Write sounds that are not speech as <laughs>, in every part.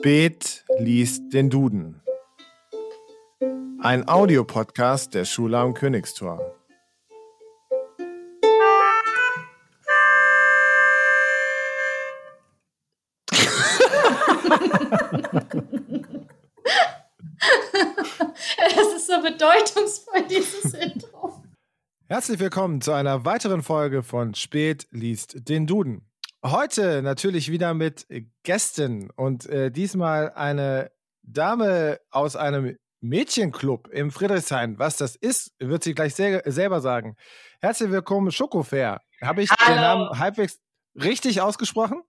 Spät liest den Duden. Ein Audiopodcast der Schule am Königstor. <laughs> Es ist so bedeutungsvoll, dieses Intro. Herzlich willkommen zu einer weiteren Folge von Spät liest den Duden. Heute natürlich wieder mit Gästen und äh, diesmal eine Dame aus einem Mädchenclub im Friedrichshain. Was das ist, wird sie gleich sel selber sagen. Herzlich willkommen, Schokofair. Habe ich Hallo. den Namen halbwegs richtig ausgesprochen?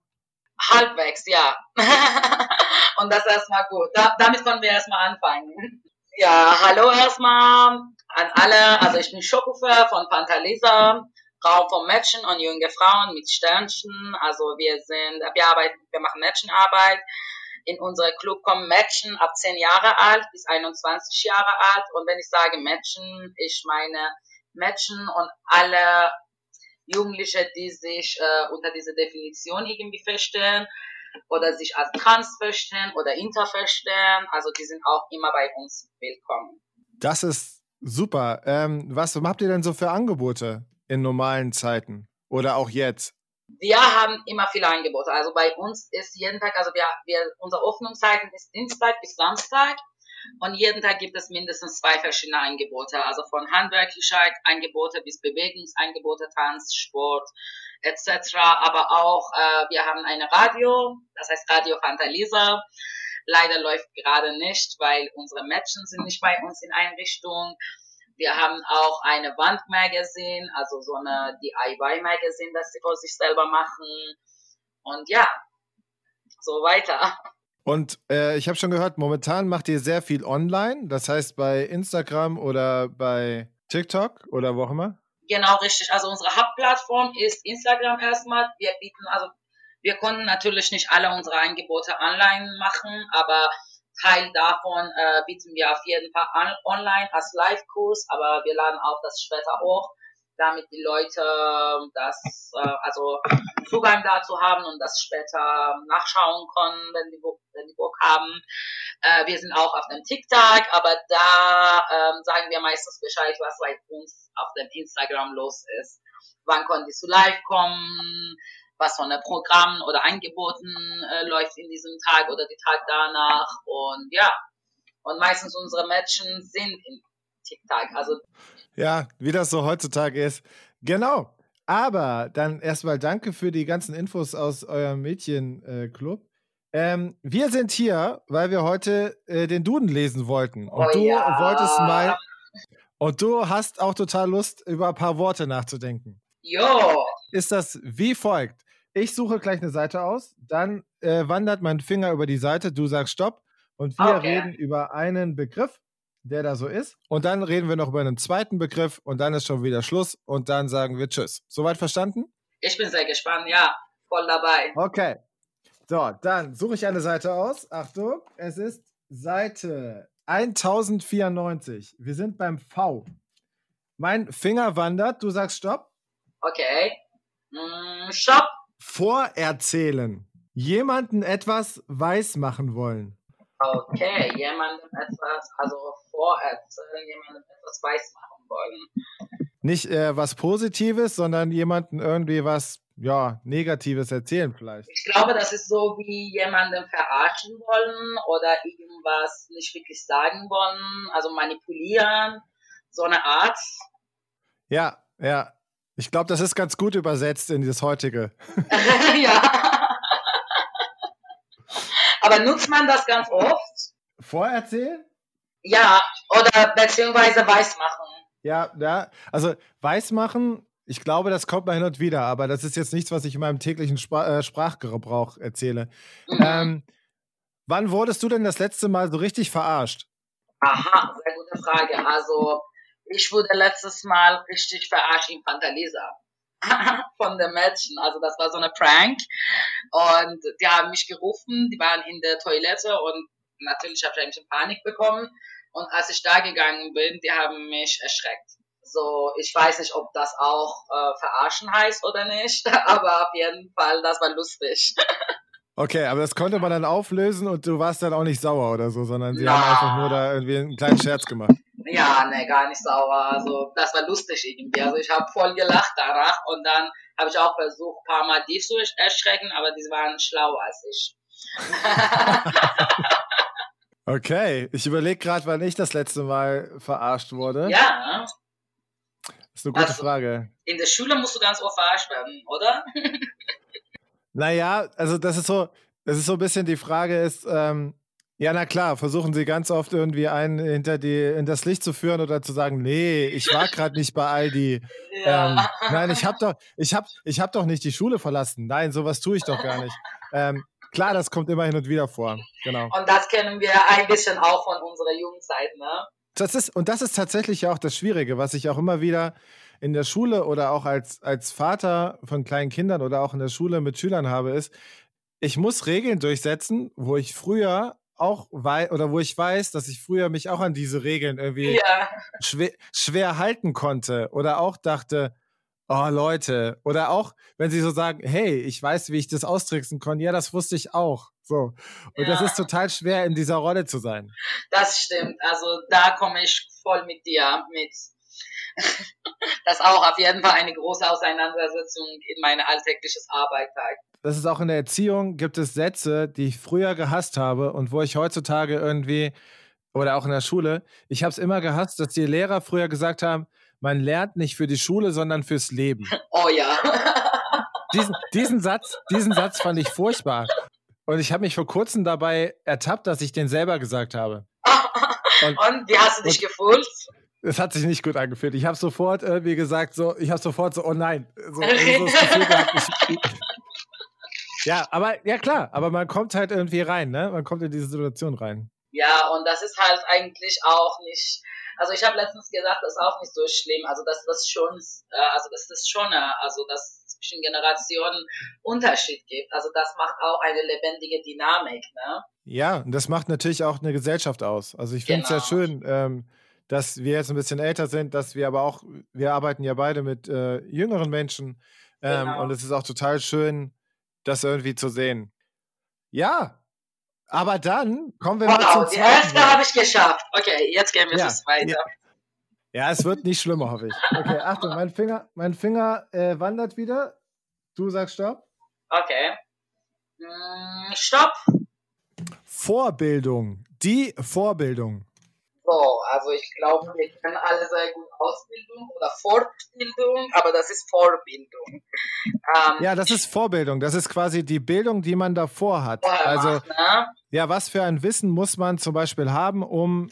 Halbwegs, ja. <laughs> Und das erstmal gut. Da, damit können wir erstmal anfangen. Ja, hallo erstmal an alle. Also ich bin Schokofer von Pantalisa, Raum von Mädchen und junge Frauen mit Sternchen. Also wir sind, wir arbeiten, wir machen Mädchenarbeit. In unser Club kommen Mädchen ab 10 Jahre alt bis 21 Jahre alt. Und wenn ich sage Mädchen, ich meine Mädchen und alle Jugendliche, die sich äh, unter dieser Definition irgendwie verstehen oder sich als trans verstehen oder inter verstehen. Also die sind auch immer bei uns willkommen. Das ist super. Ähm, was habt ihr denn so für Angebote in normalen Zeiten oder auch jetzt? Wir haben immer viele Angebote. Also bei uns ist jeden Tag, also wir, wir unsere Öffnungszeiten ist Dienstag bis Samstag und jeden Tag gibt es mindestens zwei verschiedene Angebote. Also von Handwerklichkeit Angebote bis Bewegungsangebote, Tanz, Sport etc. Aber auch äh, wir haben eine Radio, das heißt Radio Fantalisa. Leider läuft gerade nicht, weil unsere Mädchen sind nicht bei uns in Einrichtung. Wir haben auch eine Wandmagazin, also so eine DIY-Magazin, das sie für sich selber machen. Und ja, so weiter. Und äh, ich habe schon gehört, momentan macht ihr sehr viel online, das heißt bei Instagram oder bei TikTok oder wo auch immer. Genau, richtig. Also unsere Hauptplattform ist Instagram erstmal. Wir bieten, also wir konnten natürlich nicht alle unsere Angebote online machen, aber Teil davon äh, bieten wir auf jeden Fall an, online als Live-Kurs, aber wir laden auch das später hoch, damit die Leute das, äh, also Zugang dazu haben und das später nachschauen können, wenn die, wenn die Bock haben. Äh, wir sind auch auf dem TikTok, aber da ähm, sagen wir meistens Bescheid, was bei uns auf dem Instagram los ist. Wann konntest du live kommen? Was von der Programmen oder Angeboten äh, läuft in diesem Tag oder die Tag danach und ja. Und meistens unsere Mädchen sind in TikTok. Also Ja, wie das so heutzutage ist. Genau. Aber dann erstmal danke für die ganzen Infos aus eurem Mädchenclub. Ähm, wir sind hier, weil wir heute äh, den Duden lesen wollten. Und Oh du ja. wolltest mal. Und du hast auch total Lust, über ein paar Worte nachzudenken. jo, Ist das wie folgt? Ich suche gleich eine Seite aus, dann äh, wandert mein Finger über die Seite, du sagst Stopp und wir Okay. reden über einen Begriff, der da so ist. Und dann reden wir noch über einen zweiten Begriff und dann ist schon wieder Schluss und dann sagen wir Tschüss. Soweit verstanden? ich bin sehr gespannt, ja, voll dabei. Okay. So, dann suche ich eine Seite aus. Achtung, es ist Seite 1094. Wir sind beim V. Mein Finger wandert, du sagst Stopp. Okay. Mm, Stopp. Vorerzählen. Jemanden etwas weismachen wollen. Okay, jemandem etwas, also vorerzählen, jemandem etwas weiß machen wollen. Nicht äh, was Positives, sondern jemanden irgendwie was, ja, Negatives erzählen vielleicht. Ich glaube, das ist so wie jemandem verarschen wollen oder irgendwas nicht wirklich sagen wollen, also manipulieren, so eine Art. Ja, ja. Ich glaube, das ist ganz gut übersetzt in das heutige. <laughs> ja. Aber nutzt man das ganz oft? Vorerzählen? Ja, oder beziehungsweise weiß machen. Ja, ja. Also weismachen, ich glaube, das kommt mal hin und wieder, aber das ist jetzt nichts, was ich in meinem täglichen Spra äh, Sprachgebrauch erzähle. Mhm. Ähm, wann wurdest du denn das letzte Mal so richtig verarscht? Aha, sehr gute Frage. Also, ich wurde letztes Mal richtig verarscht in Pantalisa. <laughs> Von den Mädchen. Also, das war so eine Prank. Und die haben mich gerufen, die waren in der Toilette und natürlich habe ich ein bisschen Panik bekommen. Und als ich da gegangen bin, die haben mich erschreckt. So, ich weiß nicht, ob das auch äh, verarschen heißt oder nicht, <laughs> aber auf jeden Fall, das war lustig. Okay, aber das konnte man dann auflösen und du warst dann auch nicht sauer oder so, sondern sie Na. haben einfach nur da irgendwie einen kleinen Scherz gemacht. Ja, ne, gar nicht sauer. Also das war lustig irgendwie. Also ich habe voll gelacht danach und dann habe ich auch versucht, ein paar Mal die zu erschrecken, aber die waren schlauer als ich. <laughs> Okay, ich überlege gerade, wann ich das letzte Mal verarscht wurde. ja, Das ist eine gute Also- Frage. in der Schule musst du ganz oft verarscht werden, oder? <laughs> Naja, also das ist so, das ist so ein bisschen die Frage ist, ähm, ja, na klar, versuchen sie ganz oft irgendwie einen hinter die, in das Licht zu führen oder zu sagen, nee, ich war gerade nicht bei Aldi. <laughs> Ähm, nein, ich hab doch, ich hab, ich hab doch nicht die Schule verlassen. Nein, sowas tue ich doch gar nicht. Ähm, klar, das kommt immer hin und wieder vor. Genau. Und das kennen wir ein bisschen auch von unserer Jugendzeit, ne? Das ist, und das ist tatsächlich ja auch das Schwierige, was ich auch immer wieder in der Schule oder auch als, als Vater von kleinen Kindern oder auch in der Schule mit Schülern habe, ist, ich muss Regeln durchsetzen, wo ich früher auch weiß, oder wo ich weiß, dass ich früher mich auch an diese Regeln irgendwie Ja, schwer, schwer halten konnte oder auch dachte, oh Leute, oder auch, wenn sie so sagen, hey, ich weiß, wie ich das austricksen konnte, ja, das wusste ich auch. So. Und das Ja. ist total schwer, in dieser Rolle zu sein. das stimmt. Also da komme ich voll mit dir mit. Das ist auch auf jeden Fall eine große Auseinandersetzung in meine alltägliches Arbeit. das ist auch in der Erziehung, gibt es Sätze, die ich früher gehasst habe und wo ich heutzutage irgendwie, oder auch in der Schule, ich habe es immer gehasst, dass die Lehrer früher gesagt haben, man lernt nicht für die Schule, sondern fürs Leben. <laughs> Oh ja. Diesen, diesen, Satz, diesen Satz fand ich furchtbar. Und ich habe mich vor kurzem dabei ertappt, dass ich den selber gesagt habe. <laughs> Und Und wie hast du dich gefühlt? Es hat sich nicht gut angefühlt. Ich habe sofort irgendwie gesagt, so, ich habe sofort so, oh nein, so, so gehabt, ich, <laughs> ja, aber ja klar, aber man kommt halt irgendwie rein, ne? Man kommt in diese Situation rein. Ja, und das ist halt eigentlich auch nicht. Also ich habe letztens gesagt, das ist auch nicht so schlimm. Also dass das schon, äh, also dass das schon, äh, also dass es zwischen Generationen Unterschied gibt. Also das macht auch eine lebendige Dynamik, ne? Ja, und das macht natürlich auch eine Gesellschaft aus. Also ich finde es ja Genau. schön, ähm, dass wir jetzt ein bisschen älter sind, dass wir aber auch, wir arbeiten ja beide mit äh, jüngeren Menschen ähm, Genau. und es ist auch total schön, das irgendwie zu sehen. Ja, aber dann kommen wir mal Wow, zum die zweiten. erste Wort. habe ich geschafft. Okay, jetzt gehen wir Ja, zum zweiten. ja. Ja, es wird nicht schlimmer, hoffe ich. Okay, <laughs> Achtung, mein Finger, mein Finger äh, wandert wieder. Du sagst Stopp. Okay. Mm, Stopp. Vorbildung. Die Vorbildung. So, also ich glaube, wir kennen alle sehr gut Ausbildung oder Fortbildung, aber das ist Vorbildung. Ähm, Ja, das ist Vorbildung. Das ist quasi die Bildung, die man davor hat. Also, macht, ne? ja, was für ein Wissen muss man zum Beispiel haben, um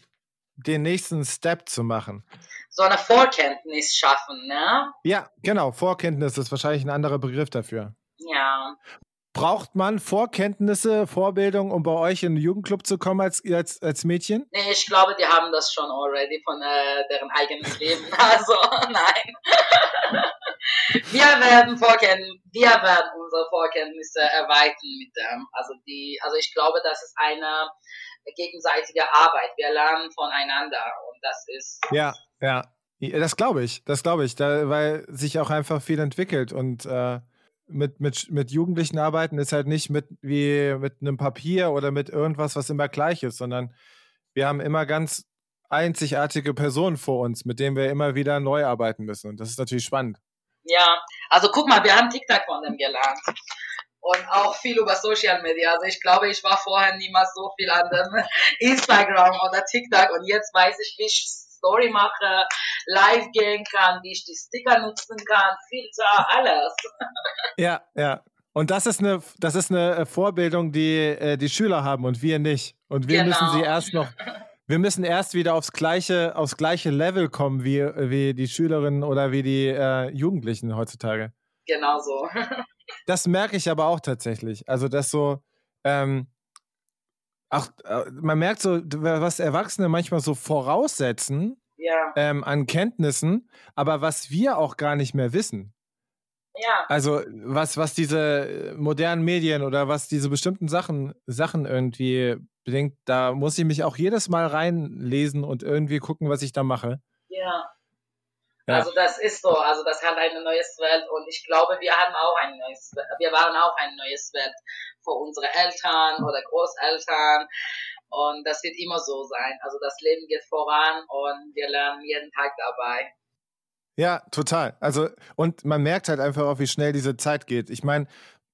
den nächsten Step zu machen? So eine Vorkenntnis schaffen, ne? Ja, genau. Vorkenntnis ist wahrscheinlich ein anderer Begriff dafür. Ja. Braucht man Vorkenntnisse, Vorbildung, um bei euch in den Jugendclub zu kommen als, als, als Mädchen? Nee, ich glaube, die haben das schon already von äh, deren eigenes Leben. <laughs> Also, nein. <laughs> wir werden Vorkenntnisse, wir werden unsere Vorkenntnisse erweitern mit dem. Also die, also ich glaube, das ist eine gegenseitige Arbeit. Wir lernen voneinander und das ist Ja, ja. Das glaube ich, das glaube ich, da, weil sich auch einfach viel entwickelt und äh, mit, mit, mit Jugendlichen arbeiten ist halt nicht mit wie mit einem Papier oder mit irgendwas, was immer gleich ist, sondern wir haben immer ganz einzigartige Personen vor uns, mit denen wir immer wieder neu arbeiten müssen. Und das ist natürlich spannend. Ja, also guck mal, wir haben TikTok von dem gelernt. Und auch viel über Social Media. Also ich glaube, ich war vorher niemals so viel an dem <laughs> Instagram oder TikTok und jetzt weiß ich, wie Story mache, live gehen kann, wie ich die Sticker nutzen kann, Filter, alles. <laughs> Ja, ja. Und das ist eine, das ist eine Vorbildung, die äh, die Schüler haben und wir nicht. Und wir Genau. müssen sie erst noch, <laughs> wir müssen erst wieder aufs gleiche, aufs gleiche Level kommen wie, wie die Schülerinnen oder wie die äh, Jugendlichen heutzutage. Genau so. <laughs> Das merke ich aber auch tatsächlich. Also, dass so, ähm, auch, äh, man merkt so, was Erwachsene manchmal so voraussetzen Ja, ähm, an Kenntnissen, aber was wir auch gar nicht mehr wissen. ja, Also, was, was diese äh, modernen Medien oder was diese bestimmten Sachen, Sachen irgendwie bedingt, da muss ich mich auch jedes Mal reinlesen und irgendwie gucken, was ich da mache. ja. Ja. Also das ist so, also das hat eine neues Welt und ich glaube, wir haben auch ein neues, wir waren auch ein neues Welt für unsere Eltern oder Großeltern und das wird immer so sein. Also das Leben geht voran und wir lernen jeden Tag dabei. Ja, total. Also, und man merkt halt einfach auch, wie schnell diese Zeit geht. Ich meine,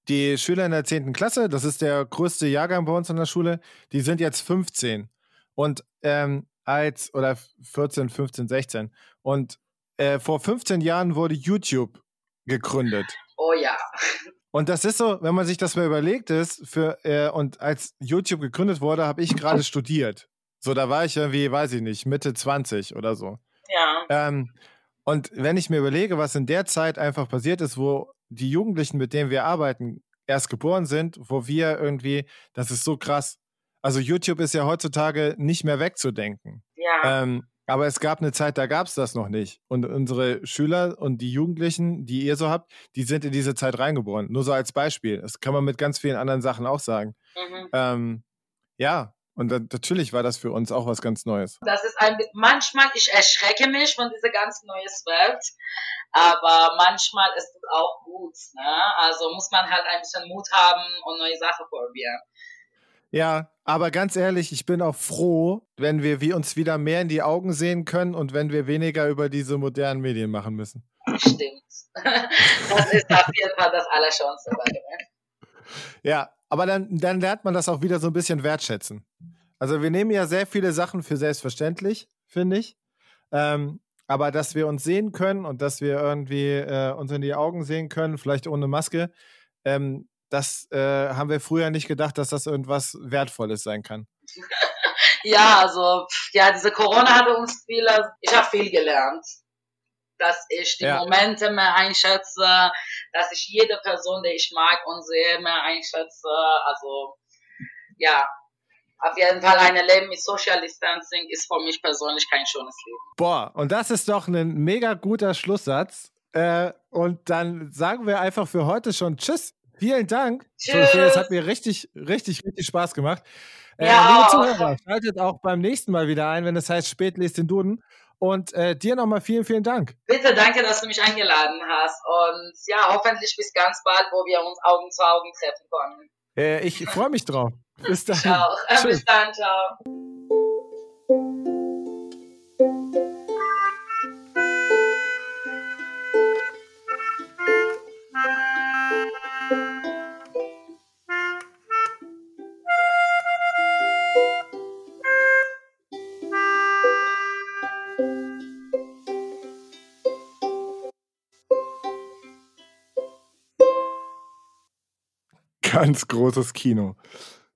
die Schüler in der 10. Klasse, das ist der größte Jahrgang bei uns in der Schule, die sind jetzt 15 und ähm, als, oder 14, 15, 16. Und äh, vor 15 Jahren wurde YouTube gegründet. Oh ja. Und das ist so, wenn man sich das mal überlegt ist, für, äh, und als YouTube gegründet wurde, habe ich gerade studiert. So, da war ich irgendwie, weiß ich nicht, Mitte 20 oder so. Ja. Ähm, und wenn ich mir überlege, was in der Zeit einfach passiert ist, wo die Jugendlichen, mit denen wir arbeiten, erst geboren sind, wo wir irgendwie, das ist so krass. Also YouTube ist ja heutzutage nicht mehr wegzudenken. Ja. Ähm, aber es gab eine Zeit, da gab es das noch nicht. Und unsere Schüler und die Jugendlichen, die ihr so habt, die sind in diese Zeit reingeboren. Nur so als Beispiel. Das kann man mit ganz vielen anderen Sachen auch sagen. Mhm. Ähm, ja, und natürlich war das für uns auch was ganz Neues. Das ist ein, manchmal, ich erschrecke mich von dieser ganz neuen Welt, aber manchmal ist es auch gut. Ne? Also muss man halt ein bisschen Mut haben und neue Sachen probieren. Ja, aber ganz ehrlich, ich bin auch froh, wenn wir, wir uns wieder mehr in die Augen sehen können und wenn wir weniger über diese modernen Medien machen müssen. Stimmt. <laughs> Das ist auf jeden Fall das Allerschönste bei mir. Ja, aber dann, dann lernt man das auch wieder so ein bisschen wertschätzen. Also wir nehmen ja sehr viele Sachen für selbstverständlich, finde ich. Ähm, aber dass wir uns sehen können und dass wir irgendwie äh, uns in die Augen sehen können, vielleicht ohne Maske, ähm, das äh, haben wir früher nicht gedacht, dass das irgendwas Wertvolles sein kann. ja, also ja, diese Corona hat uns viel, ich habe viel gelernt, dass ich die ja. Momente mehr einschätze, dass ich jede Person, die ich mag und sehe, mehr einschätze. Also ja, auf jeden Fall ein Leben mit Social Distancing ist für mich persönlich kein schönes Leben. Boah, und das ist doch ein mega guter Schlusssatz. Äh, und dann sagen wir einfach für heute schon Tschüss. Vielen Dank. Tschüss. Es hat mir richtig, richtig, richtig Spaß gemacht. Äh, ja. Liebe Zuhörer, schaltet auch beim nächsten Mal wieder ein, wenn es heißt Spät lest den Duden. Und äh, dir nochmal vielen, vielen Dank. Bitte, danke, dass du mich eingeladen hast. Und ja, hoffentlich bis ganz bald, wo wir uns Augen zu Augen treffen können. Äh, ich freue mich drauf. Bis dann. Ciao. <laughs> Bis dann, ciao. Ganz großes Kino.